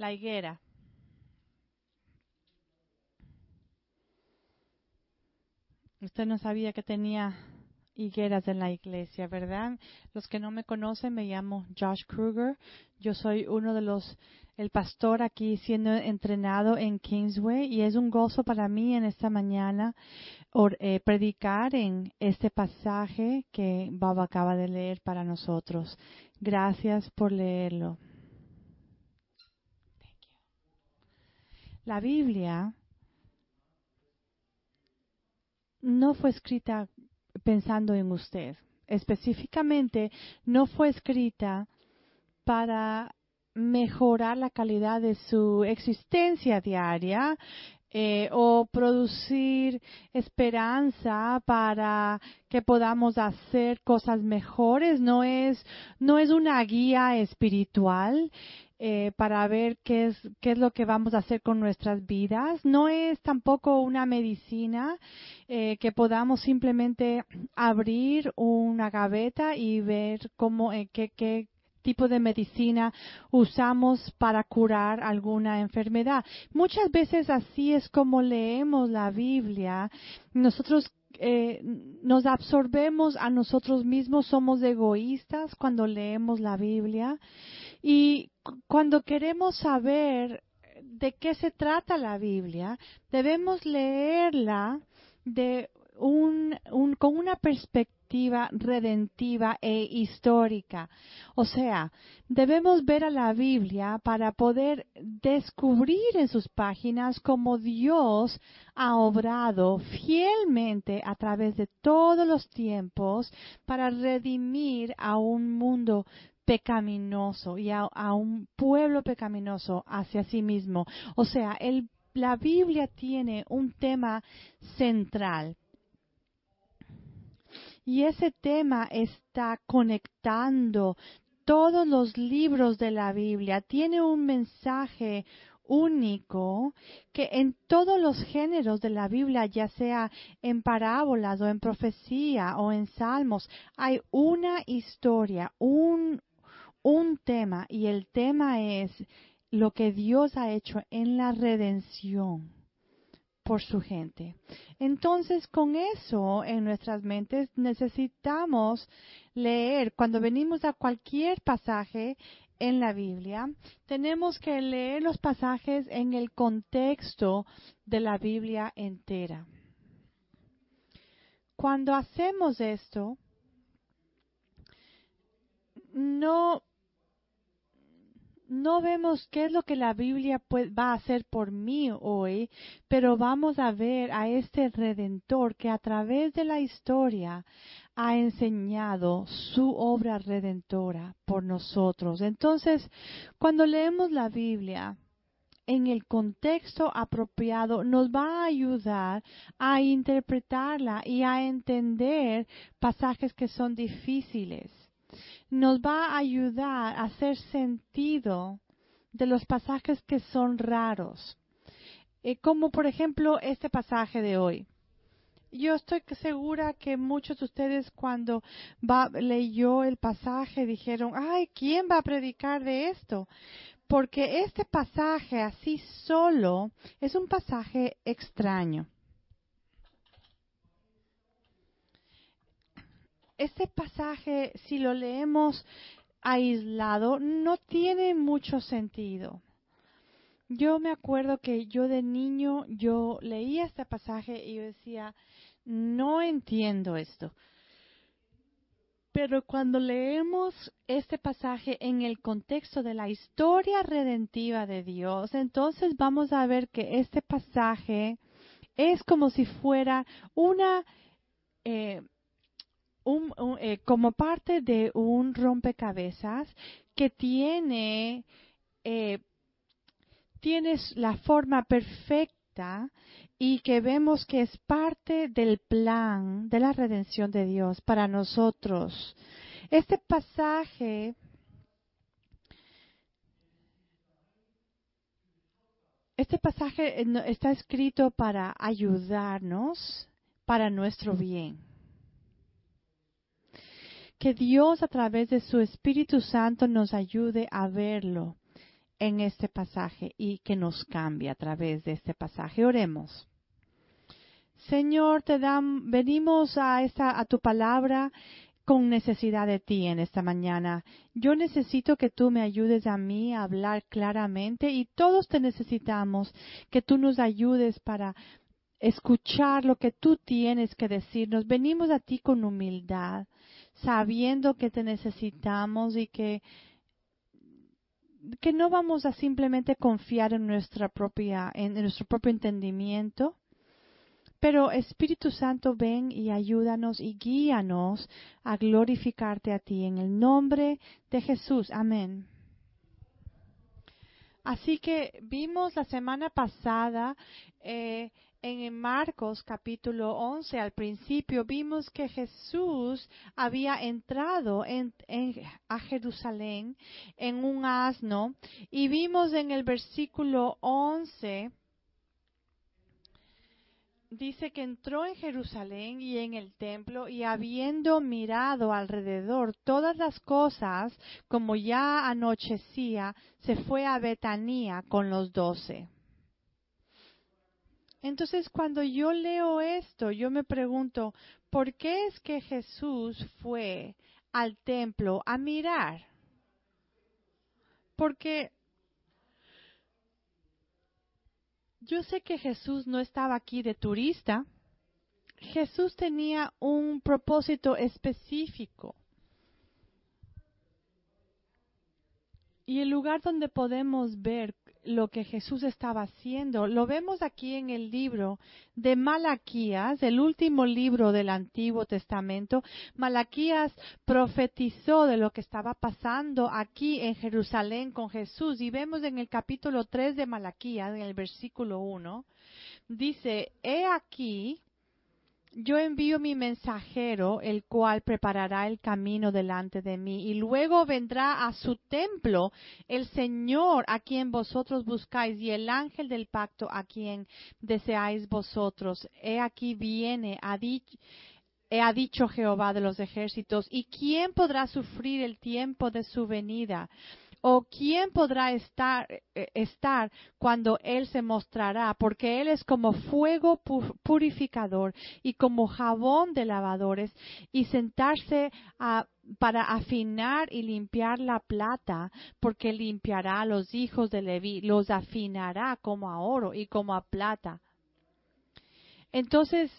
La higuera. Usted no sabía que tenía higueras en la iglesia, ¿verdad? Los que no me conocen, me llamo Josh Kruger. Yo soy uno de los, el pastor aquí siendo entrenado en Kingsway y es un gozo para mí en esta mañana eh, predicar en este pasaje que Bob acaba de leer para nosotros. Gracias por leerlo. La Biblia no fue escrita pensando en usted. Específicamente, no fue escrita para mejorar la calidad de su existencia diaria eh, o producir esperanza para que podamos hacer cosas mejores. No es, no es una guía espiritual. Eh, para ver qué es, qué es lo que vamos a hacer con nuestras vidas. No es tampoco una medicina eh, que podamos simplemente abrir una gaveta y ver cómo, eh, qué, qué tipo de medicina usamos para curar alguna enfermedad. Muchas veces así es como leemos la Biblia. Nosotros eh, nos absorbemos a nosotros mismos, somos egoístas cuando leemos la Biblia y cuando queremos saber de qué se trata la Biblia, debemos leerla con una perspectiva redentiva e histórica. O sea, debemos ver a la Biblia para poder descubrir en sus páginas cómo Dios ha obrado fielmente a través de todos los tiempos para redimir a un mundo pecaminoso y a, un pueblo pecaminoso hacia sí mismo. O sea, la Biblia tiene un tema central. Y ese tema está conectando todos los libros de la Biblia. Tiene un mensaje único que en todos los géneros de la Biblia, ya sea en parábolas o en profecía o en salmos, hay una historia, un, un tema y el tema es lo que Dios ha hecho en la redención por su gente. Entonces, con eso en nuestras mentes necesitamos leer, cuando venimos a cualquier pasaje en la Biblia, tenemos que leer los pasajes en el contexto de la Biblia entera. Cuando hacemos esto, no no vemos qué es lo que la Biblia va a hacer por mí hoy, pero vamos a ver a este redentor que a través de la historia ha enseñado su obra redentora por nosotros. Entonces, cuando leemos la Biblia, en el contexto apropiado nos va a ayudar a interpretarla y a entender pasajes que son difíciles nos va a ayudar a hacer sentido de los pasajes que son raros. Eh, como por ejemplo este pasaje de hoy. Yo estoy segura que muchos de ustedes cuando leyó el pasaje dijeron, ay, ¿quién va a predicar de esto? Porque este pasaje así solo es un pasaje extraño. Este pasaje, si lo leemos aislado, no tiene mucho sentido. Yo me acuerdo que yo de niño, yo leía este pasaje y yo decía, no entiendo esto. Pero cuando leemos este pasaje en el contexto de la historia redentiva de Dios, entonces vamos a ver que este pasaje es como si fuera una eh, eh, como parte de un rompecabezas que tiene, eh, la forma perfecta y que vemos que es parte del plan de la redención de Dios para nosotros. Este pasaje Este pasaje eh, está escrito para ayudarnos para nuestro bien que Dios a través de su Espíritu Santo nos ayude a verlo, en este pasaje y que nos cambie a través de este pasaje. Oremos. Señor, te dan, venimos a esta, a tu palabra con necesidad de ti en esta mañana. Yo necesito que tú me ayudes a mí a hablar claramente y todos te necesitamos que tú nos ayudes para escuchar lo que tú tienes que decirnos. Venimos a ti con humildad, sabiendo que te necesitamos y que que no vamos a simplemente confiar en nuestra propia en nuestro propio entendimiento, pero Espíritu Santo, ven y ayúdanos y guíanos a glorificarte a ti en el nombre de Jesús. Amén. Así que vimos la semana pasada eh, en Marcos capítulo 11 al principio vimos que Jesús había entrado en, a Jerusalén en un asno y vimos en el versículo 11 dice que entró en Jerusalén y en el templo y habiendo mirado alrededor todas las cosas, como ya anochecía, se fue a Betanía con los doce. Entonces, cuando yo leo esto, yo me pregunto, ¿por qué es que Jesús fue al templo a mirar? Porque yo sé que Jesús no estaba aquí de turista. Jesús tenía un propósito específico. Y el lugar donde podemos ver lo que Jesús estaba haciendo. Lo vemos aquí en el libro de Malaquías, el último libro del Antiguo Testamento. Malaquías profetizó de lo que estaba pasando aquí en Jerusalén con Jesús. Y vemos en el capítulo 3 de Malaquías, en el versículo 1, dice, He aquí, yo envío mi mensajero, el cual preparará el camino delante de mí, y luego vendrá a su templo el Señor a quien vosotros buscáis, y el ángel del pacto a quien deseáis vosotros. He aquí viene, ha dicho, ha dicho Jehová de los ejércitos, ¿y quién podrá sufrir el tiempo de su venida? ¿O quién podrá estar, eh, estar cuando Él se mostrará? Porque Él es como fuego purificador y como jabón de lavadores y sentarse para afinar y limpiar la plata, porque limpiará a los hijos de Leví, los afinará como a oro y como a plata. Entonces,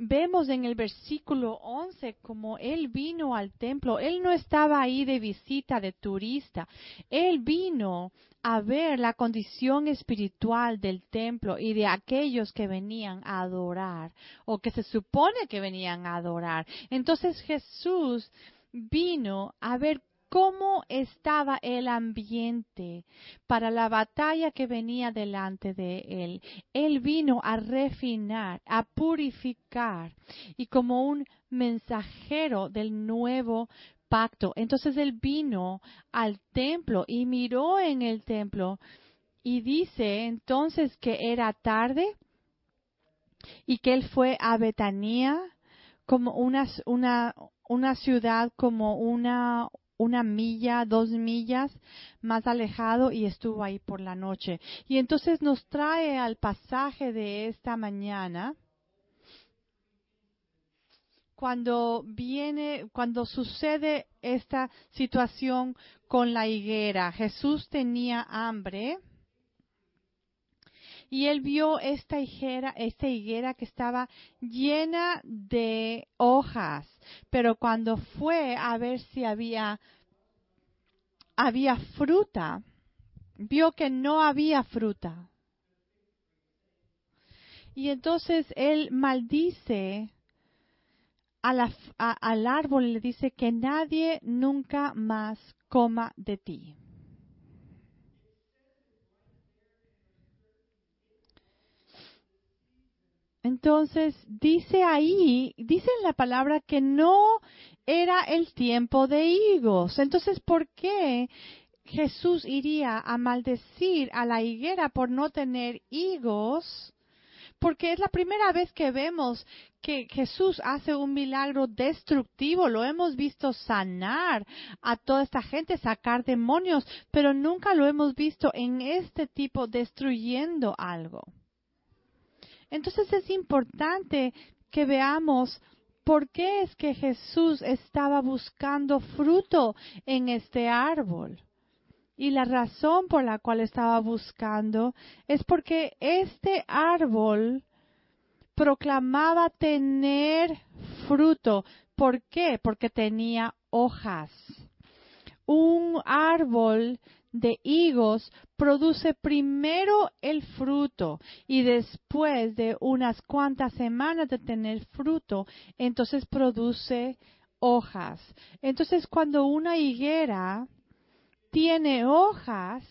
vemos en el versículo 11 como él vino al templo, él no estaba ahí de visita, de turista, él vino a ver la condición espiritual del templo y de aquellos que venían a adorar o que se supone que venían a adorar. Entonces Jesús vino a ver cómo estaba el ambiente para la batalla que venía delante de él. Él vino a refinar, a purificar y como un mensajero del nuevo pacto. Entonces él vino al templo y miró en el templo y dice entonces que era tarde y que él fue a Betanía como una, una, una ciudad como una una milla, dos millas más alejado y estuvo ahí por la noche. Y entonces nos trae al pasaje de esta mañana cuando viene, cuando sucede esta situación con la higuera. Jesús tenía hambre y él vio esta higuera, esta higuera que estaba llena de hojas, pero cuando fue a ver si había había fruta, vio que no había fruta. Y entonces él maldice al árbol y le dice que nadie nunca más coma de ti. Entonces dice ahí, dice en la palabra que no era el tiempo de higos. Entonces, ¿por qué Jesús iría a maldecir a la higuera por no tener higos? porque es la primera vez que vemos que Jesús hace un milagro destructivo. Lo hemos visto sanar a toda esta gente, sacar demonios, pero nunca lo hemos visto en este tipo destruyendo algo. Entonces es importante que veamos por qué es que Jesús estaba buscando fruto en este árbol. Y la razón por la cual estaba buscando es porque este árbol proclamaba tener fruto. ¿Por qué? Porque tenía hojas. Un árbol de higos produce primero el fruto y después de unas cuantas semanas de tener fruto, entonces produce hojas. Entonces cuando una higuera tiene hojas,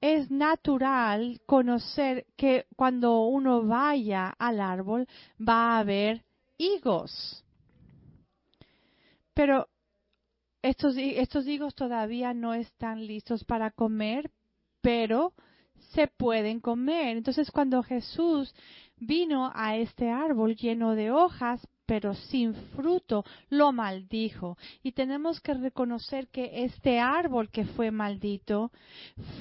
es natural conocer que cuando uno vaya al árbol va a haber higos. Pero estos, estos higos todavía no están listos para comer, pero se pueden comer. Entonces cuando Jesús vino a este árbol lleno de hojas, pero sin fruto, lo maldijo. Y tenemos que reconocer que este árbol que fue maldito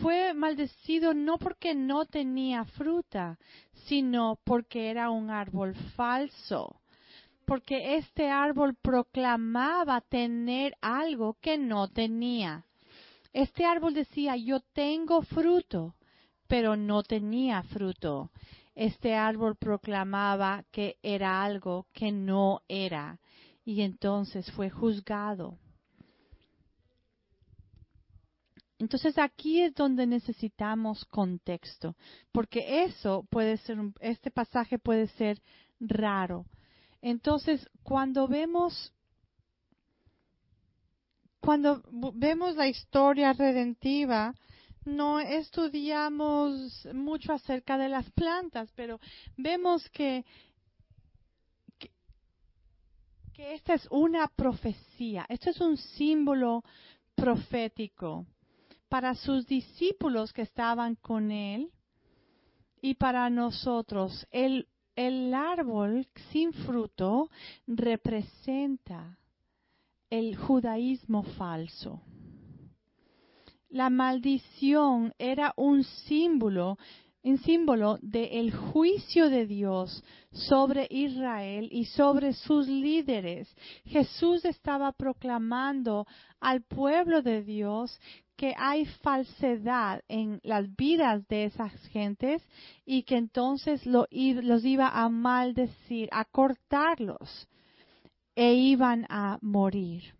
fue maldecido no porque no tenía fruta, sino porque era un árbol falso. Porque este árbol proclamaba tener algo que no tenía. Este árbol decía, yo tengo fruto, pero no tenía fruto este árbol proclamaba que era algo que no era y entonces fue juzgado. Entonces aquí es donde necesitamos contexto, porque eso puede ser, este pasaje puede ser raro. Entonces, cuando vemos, cuando vemos la historia redentiva, no estudiamos mucho acerca de las plantas, pero vemos que, que, esta es una profecía, esto es un símbolo profético para sus discípulos que estaban con él y para nosotros. El, el árbol sin fruto representa el judaísmo falso la maldición era un símbolo, un símbolo del juicio de Dios sobre Israel y sobre sus líderes. Jesús estaba proclamando al pueblo de Dios que hay falsedad en las vidas de esas gentes y que entonces los iba a maldecir, a cortarlos e iban a morir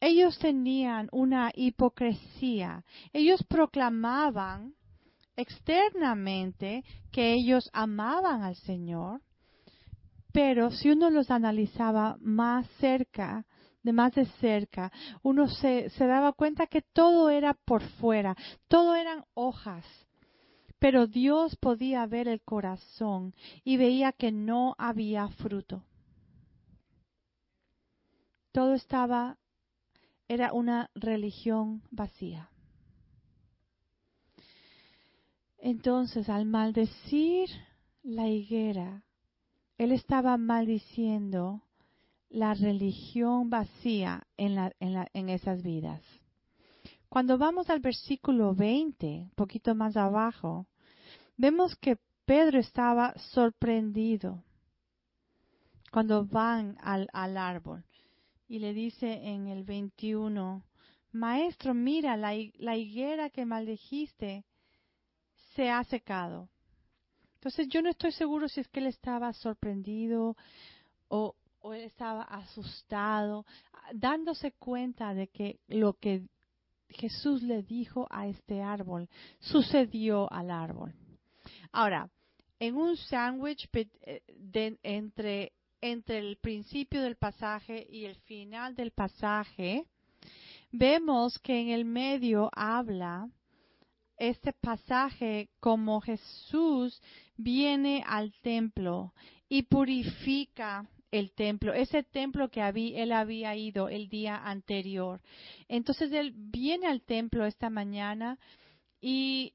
ellos tenían una hipocresía. Ellos proclamaban externamente que ellos amaban al Señor, pero si uno los analizaba más cerca, de más de cerca, uno se, se daba cuenta que todo era por fuera, todo eran hojas. Pero Dios podía ver el corazón y veía que no había fruto. Todo estaba era una religión vacía. Entonces, al maldecir la higuera, él estaba maldiciendo la religión vacía en, esas vidas. Cuando vamos al versículo 20, un poquito más abajo, vemos que Pedro estaba sorprendido cuando van al, al árbol y le dice en el 21, Maestro, mira, la, higuera que maldijiste se ha secado. Entonces yo no estoy seguro si es que él estaba sorprendido o, o él estaba asustado, dándose cuenta de que lo que Jesús le dijo a este árbol sucedió al árbol. Ahora, en un sándwich eh, entre entre el principio del pasaje y el final del pasaje, vemos que en el medio habla este pasaje como Jesús viene al templo y purifica el templo, ese templo que había, él había ido el día anterior. Entonces él viene al templo esta mañana y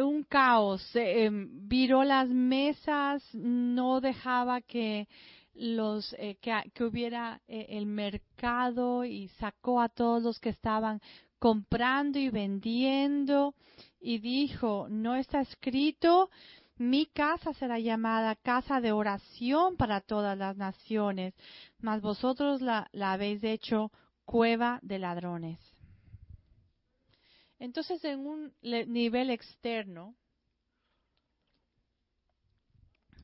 un caos, em, viró las mesas, no dejaba que los eh, que, hubiera eh, el mercado y sacó a todos los que estaban comprando y vendiendo y dijo, no está escrito, mi casa será llamada casa de oración para todas las naciones, mas vosotros la habéis hecho cueva de ladrones. Entonces, en un nivel externo,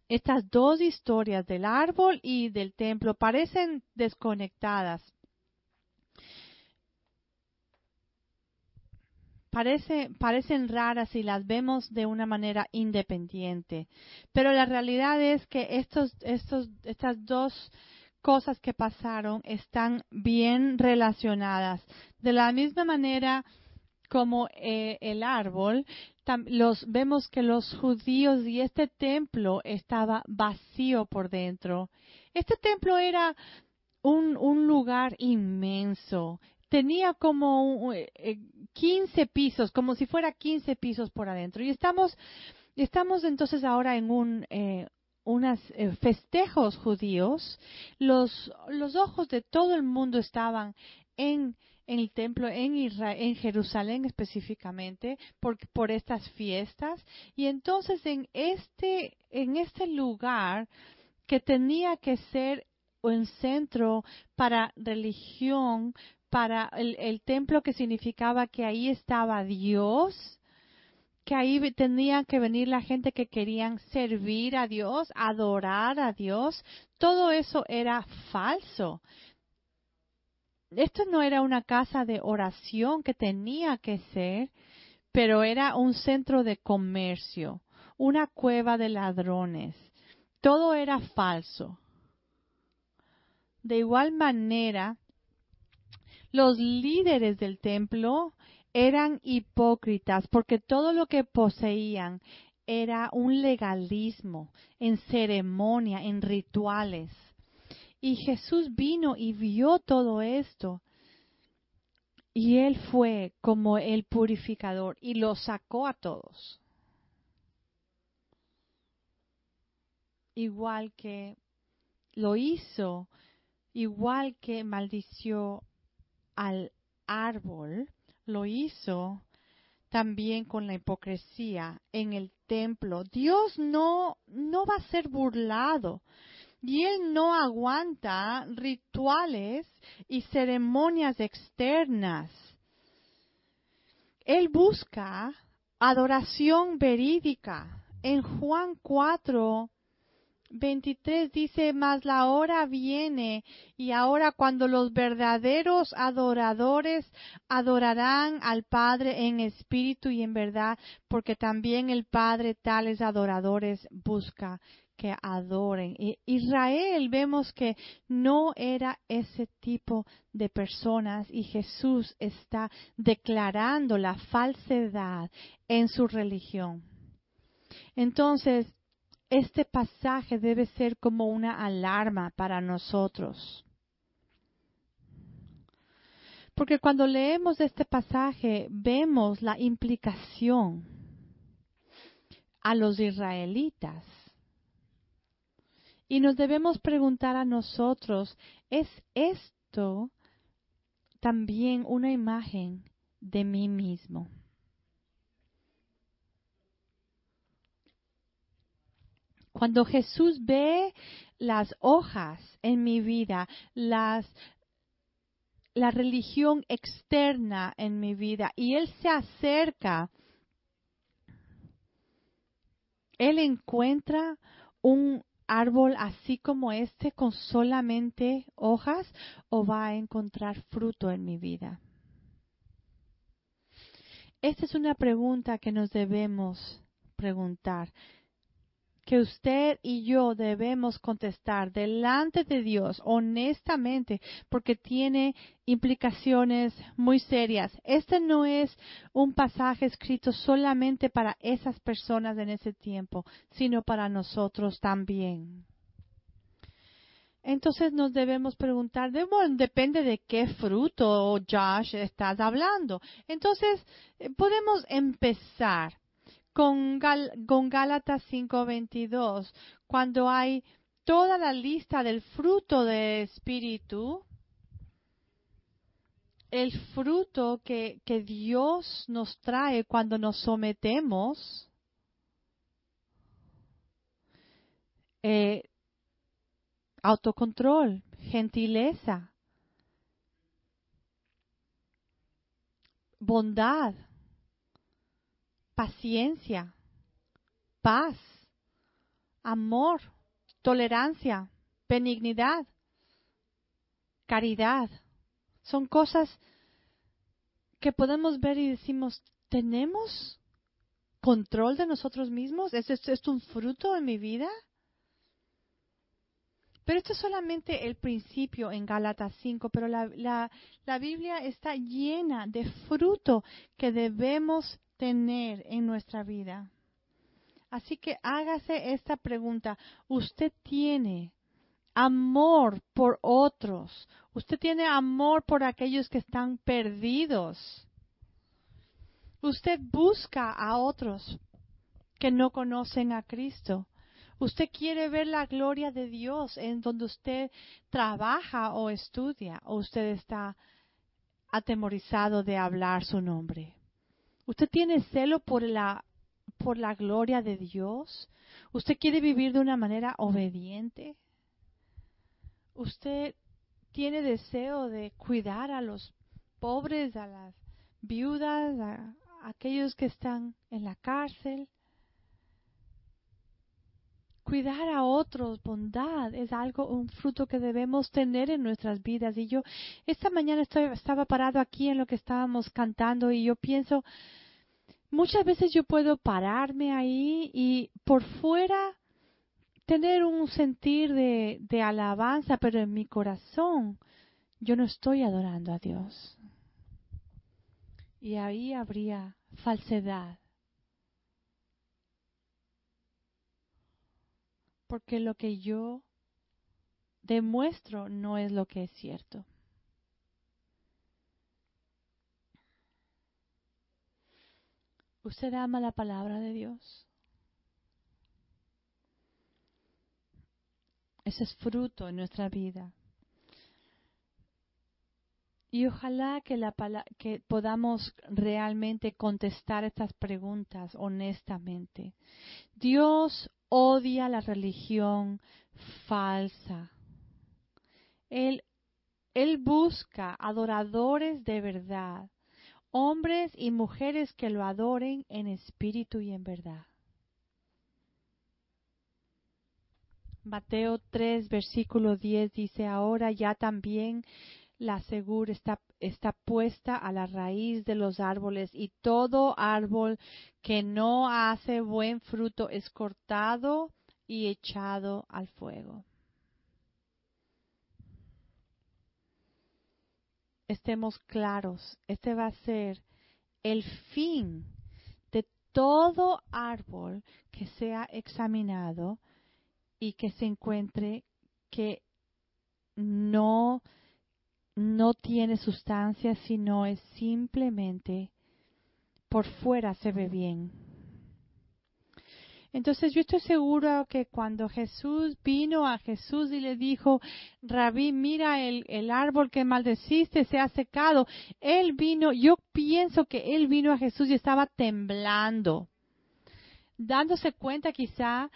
estas dos historias del árbol y del templo parecen desconectadas. Parecen raras y las vemos de una manera independiente. Pero la realidad es que estos, estos, estas dos cosas que pasaron están bien relacionadas. De la misma manera como eh, el árbol, los, vemos que los judíos y este templo estaba vacío por dentro. Este templo era un, un lugar inmenso. Tenía como 15 eh, pisos, como si fuera 15 pisos por adentro. Y estamos, estamos entonces ahora en un, eh, unos eh, festejos judíos, los, los ojos de todo el mundo estaban en, en el templo en Israel, en Jerusalén específicamente, por, por estas fiestas. Y entonces en este, en este lugar que tenía que ser un centro para religión, para el, templo que significaba que ahí estaba Dios, que ahí tenía que venir la gente que querían servir a Dios, adorar a Dios, todo eso era falso. Esto no era una casa de oración que tenía que ser, pero era un centro de comercio, una cueva de ladrones. Todo era falso. De igual manera, los líderes del templo eran hipócritas porque todo lo que poseían era un legalismo en ceremonia, en rituales. Y Jesús vino y vio todo esto. Y Él fue como el purificador y lo sacó a todos. Igual que lo hizo, igual que maldició al árbol, lo hizo también con la hipocresía en el templo. Dios no, no va a ser burlado. Y Él no aguanta rituales y ceremonias externas. Él busca adoración verídica. En Juan 4, 23 dice, mas la hora viene y ahora cuando los verdaderos adoradores adorarán al Padre en espíritu y en verdad, porque también el Padre tales adoradores busca que adoren. Israel vemos que no era ese tipo de personas y Jesús está declarando la falsedad en su religión. Entonces, este pasaje debe ser como una alarma para nosotros. Porque cuando leemos este pasaje vemos la implicación a los israelitas. Y nos debemos preguntar a nosotros, ¿es esto también una imagen de mí mismo? Cuando Jesús ve las hojas en mi vida, las, la religión externa en mi vida y Él se acerca, Él encuentra un árbol así como este con solamente hojas o va a encontrar fruto en mi vida. Esta es una pregunta que nos debemos preguntar que usted y yo debemos contestar delante de Dios honestamente porque tiene implicaciones muy serias. Este no es un pasaje escrito solamente para esas personas en ese tiempo, sino para nosotros también. Entonces nos debemos preguntar, bueno, depende de qué fruto, Josh, estás hablando. Entonces, eh, podemos empezar con, con Gálatas 5:22, cuando hay toda la lista del fruto del Espíritu, el fruto que, que Dios nos trae cuando nos sometemos, eh, autocontrol, gentileza, bondad, paciencia, paz, amor, tolerancia, benignidad, caridad. Son cosas que podemos ver y decimos, ¿tenemos control de nosotros mismos? ¿Es esto un fruto en mi vida? Pero esto es solamente el principio en Gálatas 5, pero la, la, la, Biblia está llena de fruto que debemos tener en nuestra vida. Así que hágase esta pregunta. ¿Usted tiene amor por otros? ¿Usted tiene amor por aquellos que están perdidos? ¿Usted busca a otros que no conocen a Cristo? Usted quiere ver la gloria de Dios en donde usted trabaja o estudia, o usted está atemorizado de hablar su nombre. Usted tiene celo por la por la gloria de Dios. Usted quiere vivir de una manera obediente. Usted tiene deseo de cuidar a los pobres, a las viudas, a aquellos que están en la cárcel. Cuidar a otros, bondad, es algo, un fruto que debemos tener en nuestras vidas. Y yo, esta mañana estoy, estaba parado aquí en lo que estábamos cantando y yo pienso, muchas veces yo puedo pararme ahí y por fuera tener un sentir de, de alabanza, pero en mi corazón yo no estoy adorando a Dios. Y ahí habría falsedad. Porque lo que yo demuestro no es lo que es cierto. ¿Usted ama la palabra de Dios? Ese es fruto en nuestra vida. Y ojalá que, la, que podamos realmente contestar estas preguntas honestamente. Dios odia la religión falsa. Él, busca adoradores de verdad, hombres y mujeres que lo adoren en espíritu y en verdad. Mateo 3, versículo 10 dice, ahora ya también la segura está, está puesta a la raíz de los árboles y todo árbol que no hace buen fruto es cortado y echado al fuego. Estemos claros, este va a ser el fin de todo árbol que sea examinado y que se encuentre que no no tiene sustancia, sino es simplemente por fuera se ve bien. Entonces yo estoy seguro que cuando Jesús vino a Jesús y le dijo, Rabí, mira el, el, árbol que maldeciste se ha secado, él vino, yo pienso que él vino a Jesús y estaba temblando, dándose cuenta quizá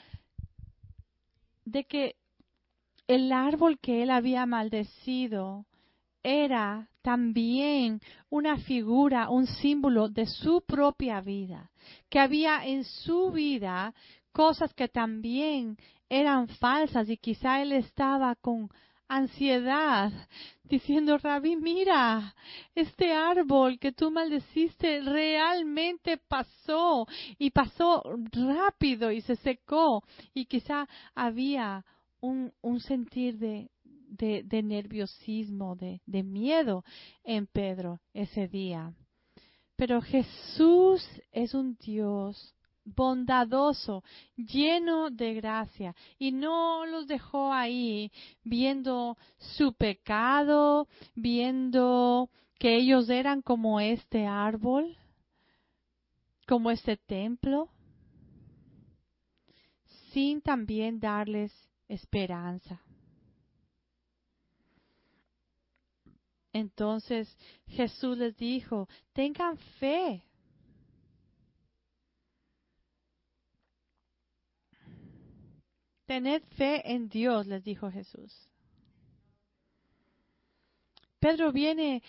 de que el árbol que él había maldecido era también una figura, un símbolo de su propia vida, que había en su vida cosas que también eran falsas y quizá él estaba con ansiedad, diciendo, Rabí, mira, este árbol que tú maldeciste realmente pasó y pasó rápido y se secó y quizá había un, un sentir de, de, nerviosismo, de, miedo en Pedro ese día. Pero Jesús es un Dios bondadoso, lleno de gracia, y no los dejó ahí viendo su pecado, viendo que ellos eran como este árbol, como este templo, sin también darles esperanza. Entonces Jesús les dijo, tengan fe. Tened fe en Dios, les dijo Jesús. Pedro viene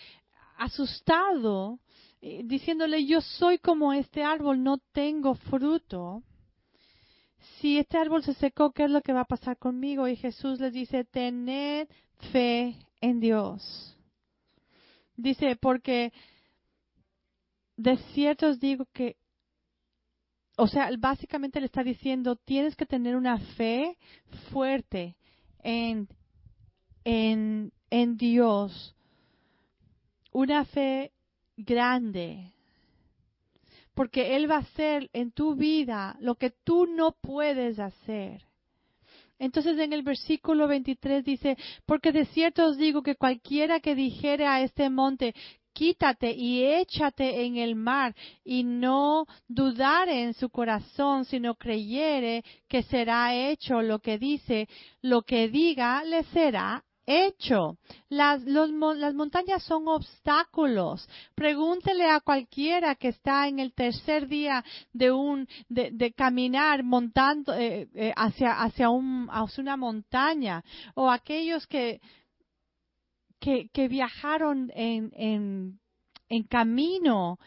asustado, eh, diciéndole, yo soy como este árbol, no tengo fruto. Si este árbol se secó, ¿qué es lo que va a pasar conmigo? Y Jesús les dice, tened fe en Dios. Dice, porque de cierto os digo que, o sea, básicamente le está diciendo, tienes que tener una fe fuerte en, en, en Dios, una fe grande, porque Él va a hacer en tu vida lo que tú no puedes hacer. Entonces en el versículo 23 dice, porque de cierto os digo que cualquiera que dijere a este monte, quítate y échate en el mar, y no dudare en su corazón, sino creyere que será hecho lo que dice, lo que diga le será hecho. Las, las montañas son obstáculos. Pregúntele a cualquiera que está en el tercer día de un de, caminar montando eh, eh, hacia hacia un hacia una montaña o aquellos que que, que viajaron en, en, en camino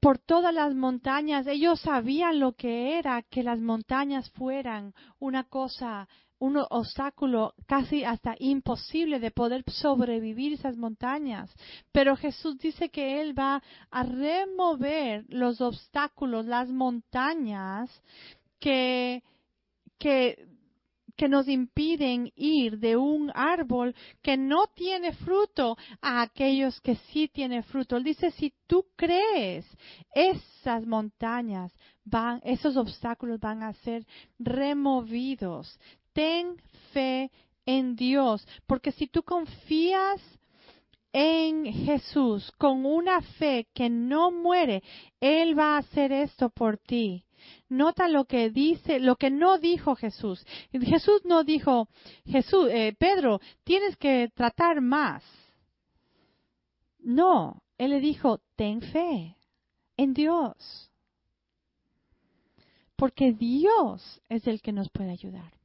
por todas las montañas. Ellos sabían lo que era que las montañas fueran una cosa un obstáculo casi hasta imposible de poder sobrevivir esas montañas. Pero Jesús dice que Él va a remover los obstáculos, las montañas que, que, que nos impiden ir de un árbol que no tiene fruto a aquellos que sí tienen fruto. Él dice, si tú crees, esas montañas van, esos obstáculos van a ser removidos ten fe en Dios, porque si tú confías en Jesús con una fe que no muere, Él va a hacer esto por ti. Nota lo que dice, lo que no dijo Jesús. Jesús no dijo, Jesús, eh, Pedro, tienes que tratar más. No, Él le dijo, ten fe en Dios. Porque Dios es el que nos puede ayudar.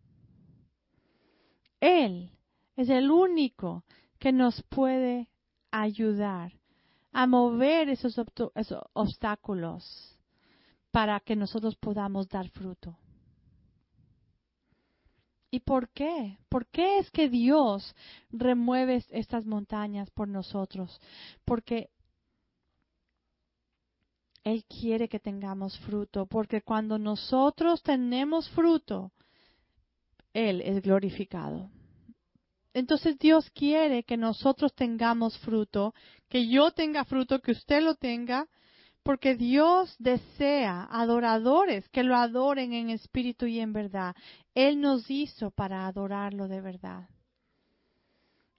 Él es el único que nos puede ayudar a mover esos, obstáculos para que nosotros podamos dar fruto. ¿Y por qué? ¿Por qué es que Dios remueve estas montañas por nosotros? Porque Él quiere que tengamos fruto, porque cuando nosotros tenemos fruto, Él es glorificado. Entonces Dios quiere que nosotros tengamos fruto, que yo tenga fruto, que usted lo tenga, porque Dios desea adoradores que lo adoren en espíritu y en verdad. Él nos hizo para adorarlo de verdad.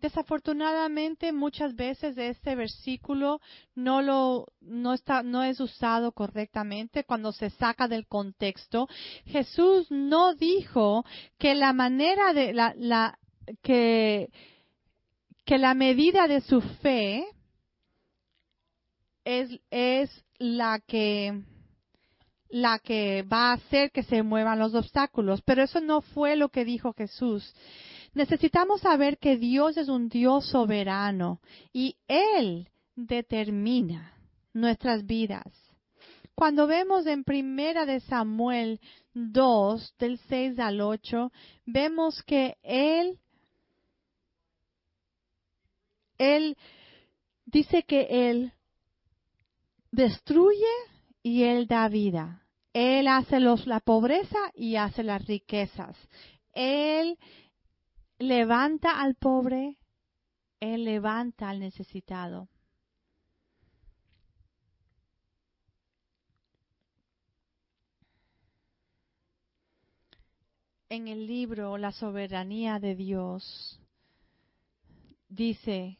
Desafortunadamente, muchas veces este versículo no lo no está no es usado correctamente cuando se saca del contexto. Jesús no dijo que la manera de la, la que, que la medida de su fe es, es la que la que va a hacer que se muevan los obstáculos. Pero eso no fue lo que dijo Jesús. Necesitamos saber que Dios es un Dios soberano y Él determina nuestras vidas. Cuando vemos en Primera de Samuel 2, del 6 al 8, vemos que Él él dice que Él destruye y Él da vida. Él hace los, la pobreza y hace las riquezas. Él levanta al pobre, Él levanta al necesitado. En el libro La soberanía de Dios dice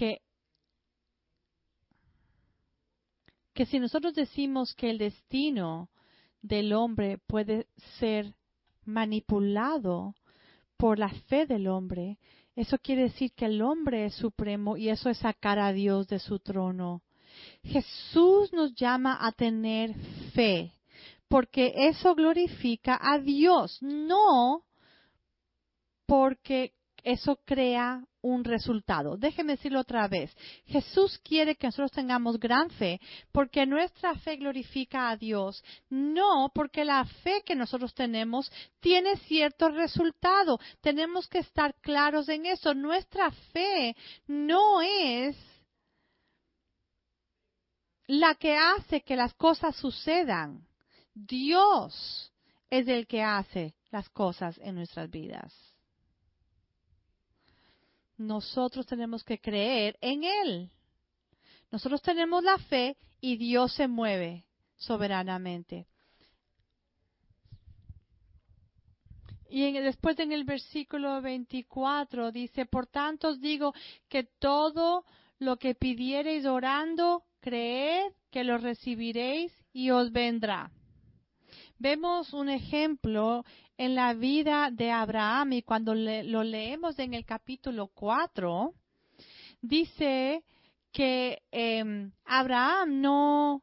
que, que si nosotros decimos que el destino del hombre puede ser manipulado por la fe del hombre, eso quiere decir que el hombre es supremo y eso es sacar a Dios de su trono. Jesús nos llama a tener fe, porque eso glorifica a Dios, no porque eso crea un resultado. Déjeme decirlo otra vez. Jesús quiere que nosotros tengamos gran fe porque nuestra fe glorifica a Dios, no porque la fe que nosotros tenemos tiene cierto resultado. Tenemos que estar claros en eso. Nuestra fe no es la que hace que las cosas sucedan. Dios es el que hace las cosas en nuestras vidas nosotros tenemos que creer en Él. Nosotros tenemos la fe y Dios se mueve soberanamente. Y después en el versículo 24 dice, por tanto os digo que todo lo que pidiereis orando, creed que lo recibiréis y os vendrá. Vemos un ejemplo en la vida de Abraham y cuando lo leemos en el capítulo 4, dice que em, Abraham no...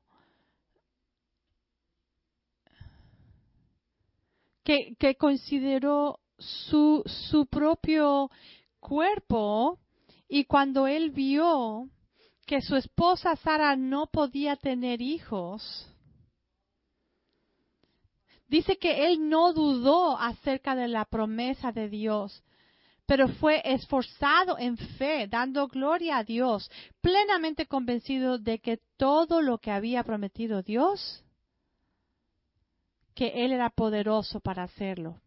Que, que consideró su, su propio cuerpo y cuando él vio que su esposa Sara no podía tener hijos, Dice que él no dudó acerca de la promesa de Dios, pero fue esforzado en fe, dando gloria a Dios, plenamente convencido de que todo lo que había prometido Dios, que Él era poderoso para hacerlo.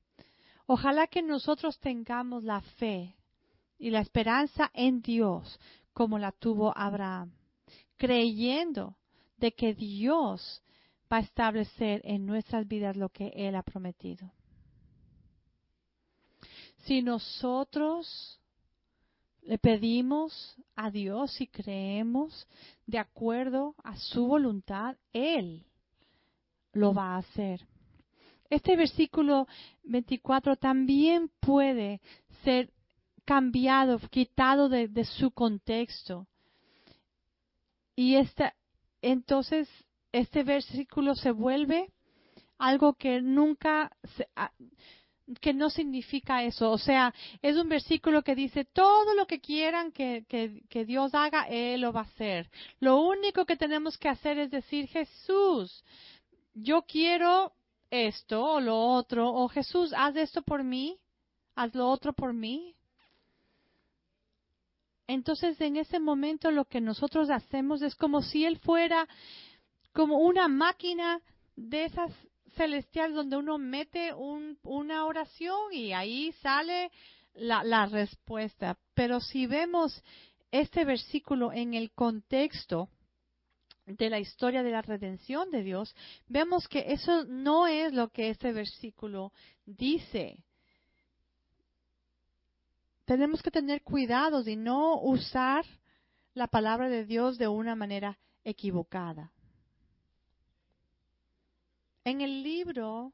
Ojalá que nosotros tengamos la fe y la esperanza en Dios como la tuvo Abraham, creyendo de que Dios va a establecer en nuestras vidas lo que Él ha prometido. Si nosotros le pedimos a Dios y creemos de acuerdo a su voluntad, Él lo va a hacer. Este versículo 24 también puede ser cambiado, quitado de, de su contexto. Y esta, entonces este versículo se vuelve algo que nunca, ah, que no significa eso. O sea, es un versículo que dice todo lo que quieran que, que, Dios haga, Él lo va a hacer. Lo único que tenemos que hacer es decir, Jesús, yo quiero esto o lo otro, o Jesús, haz esto por mí, haz lo otro por mí. Entonces, en ese momento lo que nosotros hacemos es como si Él fuera como una máquina de esas celestiales donde uno mete una oración y ahí sale la, la respuesta. Pero si vemos este versículo en el contexto de la historia de la redención de Dios, vemos que eso no es lo que este versículo dice. Tenemos que tener cuidado de no usar la palabra de Dios de una manera equivocada. En el libro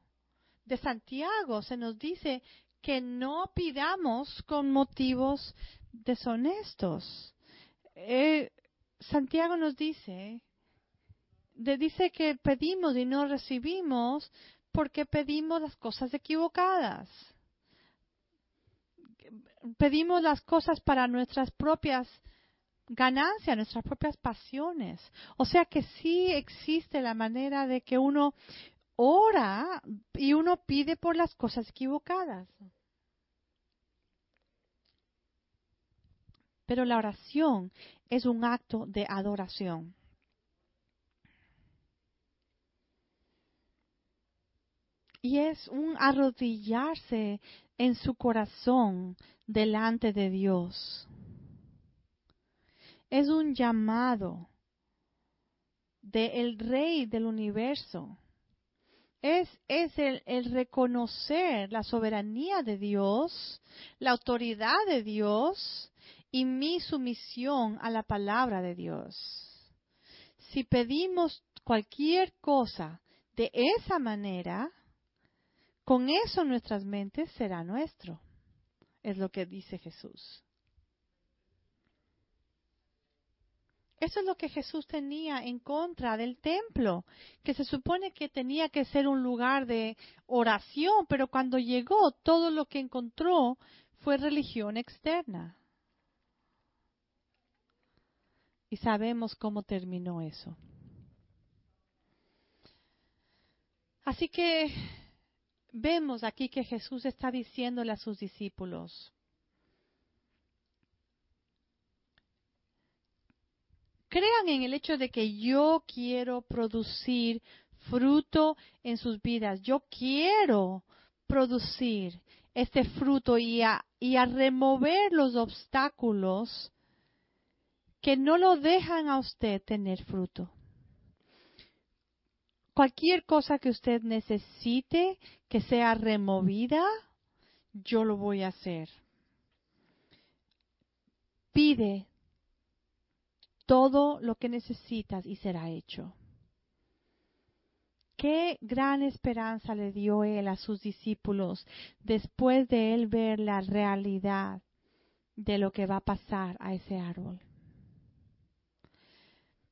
de Santiago se nos dice que no pidamos con motivos deshonestos. Eh, Santiago nos dice, dice que pedimos y no recibimos porque pedimos las cosas equivocadas. Pedimos las cosas para nuestras propias ganancias, nuestras propias pasiones. O sea que sí existe la manera de que uno ora y uno pide por las cosas equivocadas. Pero la oración es un acto de adoración. Y es un arrodillarse en su corazón delante de Dios. Es un llamado del Rey del universo es, es el, el, reconocer la soberanía de Dios, la autoridad de Dios y mi sumisión a la palabra de Dios. Si pedimos cualquier cosa de esa manera, con eso nuestras mentes será nuestro. Es lo que dice Jesús. Eso es lo que Jesús tenía en contra del templo, que se supone que tenía que ser un lugar de oración, pero cuando llegó todo lo que encontró fue religión externa. Y sabemos cómo terminó eso. Así que vemos aquí que Jesús está diciéndole a sus discípulos, crean en el hecho de que yo quiero producir fruto en sus vidas. Yo quiero producir este fruto y a, remover los obstáculos que no lo dejan a usted tener fruto. Cualquier cosa que usted necesite que sea removida, yo lo voy a hacer. Pide todo lo que necesitas y será hecho. Qué gran esperanza le dio él a sus discípulos después de él ver la realidad de lo que va a pasar a ese árbol.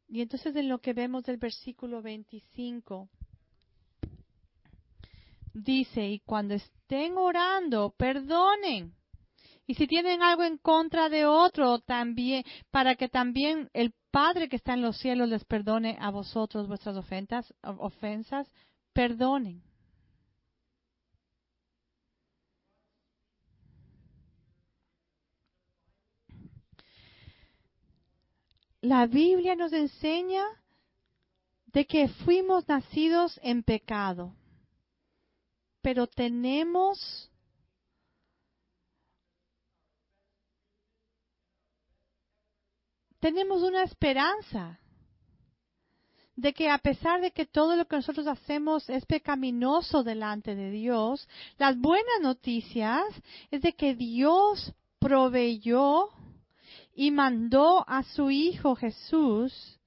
Y entonces en lo que vemos del versículo 25, dice, y cuando estén orando, perdonen y si tienen algo en contra de otro, también, para que también el Padre que está en los cielos les perdone a vosotros vuestras ofensas, ofensas perdonen. La Biblia nos enseña de que fuimos nacidos en pecado, pero tenemos tenemos una esperanza de que a pesar de que todo lo que nosotros hacemos es pecaminoso delante de Dios, las buenas noticias es de que Dios proveyó y mandó a su Hijo Jesús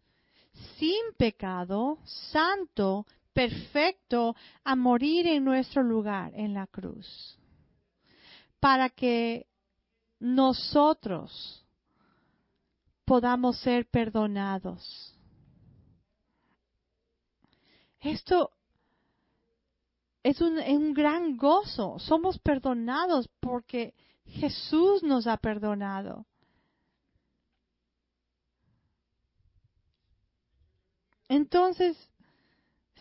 sin pecado, santo, perfecto, a morir en nuestro lugar en la cruz, para que nosotros podamos ser perdonados. Esto es un, un, gran gozo. Somos perdonados porque Jesús nos ha perdonado. Entonces,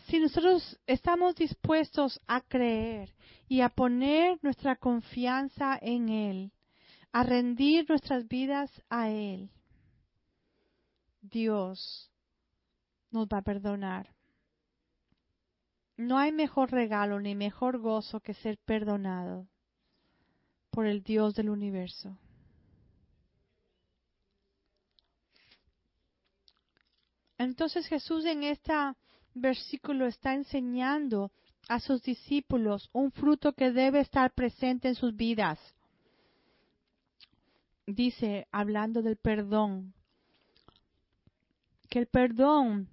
si nosotros estamos dispuestos a creer y a poner nuestra confianza en Él, a rendir nuestras vidas a Él, Dios nos va a perdonar. No hay mejor regalo ni mejor gozo que ser perdonado por el Dios del universo. Entonces Jesús en este versículo está enseñando a sus discípulos un fruto que debe estar presente en sus vidas. Dice, hablando del perdón, que el perdón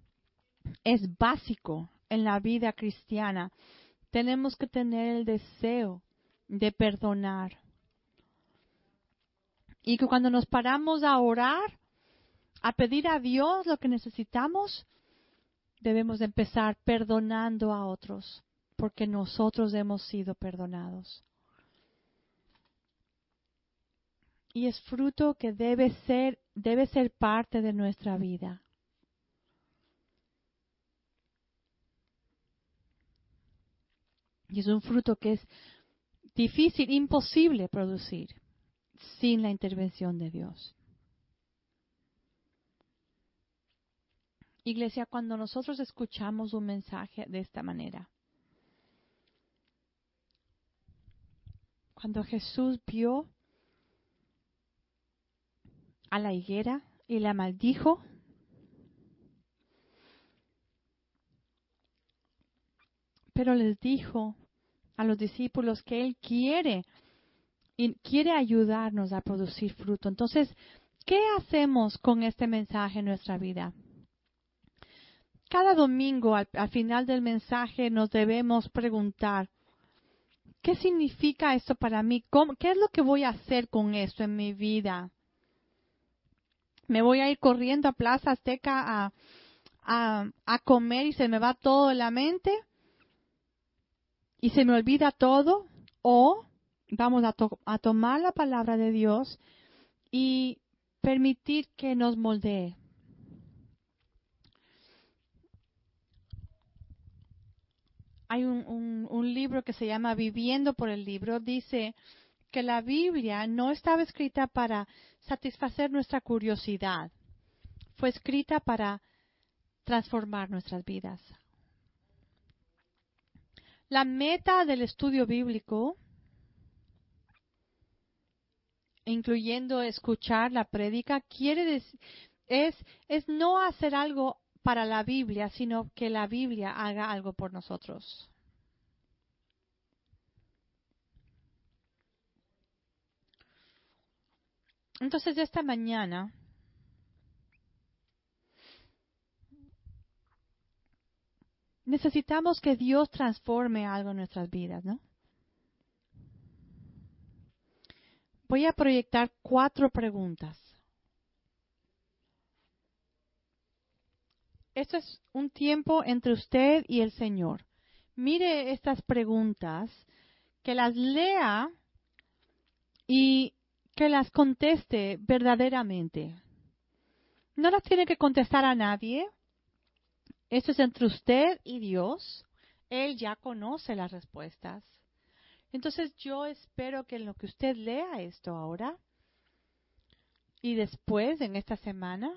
es básico en la vida cristiana. Tenemos que tener el deseo de perdonar. Y que cuando nos paramos a orar, a pedir a Dios lo que necesitamos, debemos empezar perdonando a otros, porque nosotros hemos sido perdonados. Y es fruto que debe ser, debe ser parte de nuestra vida. Y es un fruto que es difícil, imposible producir sin la intervención de Dios. Iglesia, cuando nosotros escuchamos un mensaje de esta manera, cuando Jesús vio a la higuera y la maldijo, pero les dijo a los discípulos que Él quiere y quiere ayudarnos a producir fruto. Entonces, ¿qué hacemos con este mensaje en nuestra vida? cada domingo al, final del mensaje nos debemos preguntar, ¿qué significa esto para mí? ¿Qué es lo que voy a hacer con esto en mi vida? ¿Me voy a ir corriendo a Plaza Azteca a, a comer y se me va todo en la mente? ¿Y se me olvida todo? ¿O vamos a, tomar la palabra de Dios y permitir que nos moldee. Hay un, libro que se llama Viviendo por el libro, dice que la Biblia no estaba escrita para satisfacer nuestra curiosidad, fue escrita para transformar nuestras vidas. La meta del estudio bíblico incluyendo escuchar la prédica, quiere es, es no hacer algo para la Biblia, sino que la Biblia haga algo por nosotros. Entonces, esta mañana necesitamos que Dios transforme algo en nuestras vidas, ¿no? voy a proyectar cuatro preguntas. Esto es un tiempo entre usted y el Señor. Mire estas preguntas, que las lea y que las conteste verdaderamente. No las tiene que contestar a nadie. Esto es entre usted y Dios. Él ya conoce las respuestas. Entonces yo espero que en lo que usted lea esto ahora y después en esta semana,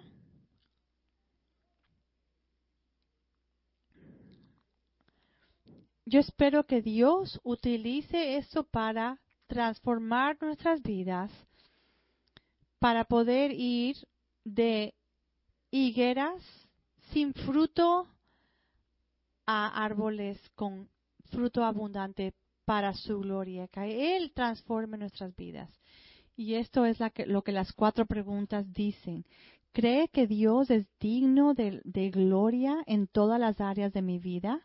yo espero que Dios utilice esto para transformar nuestras vidas, para poder ir de higueras sin fruto a árboles con fruto abundante para su gloria, que Él transforme nuestras vidas. Y esto es lo que las cuatro preguntas dicen. ¿Cree que Dios es digno de, de gloria en todas las áreas de mi vida?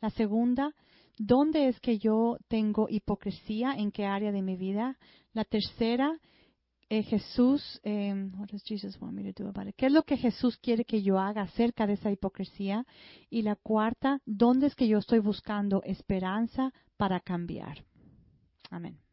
La segunda, ¿dónde es que yo tengo hipocresía? ¿En qué área de mi vida? La tercera, eh, Jesús, em, ¿qué es lo que Jesús quiere que yo haga acerca de esa hipocresía? Y la cuarta, ¿dónde es que yo estoy buscando esperanza para cambiar? Amén.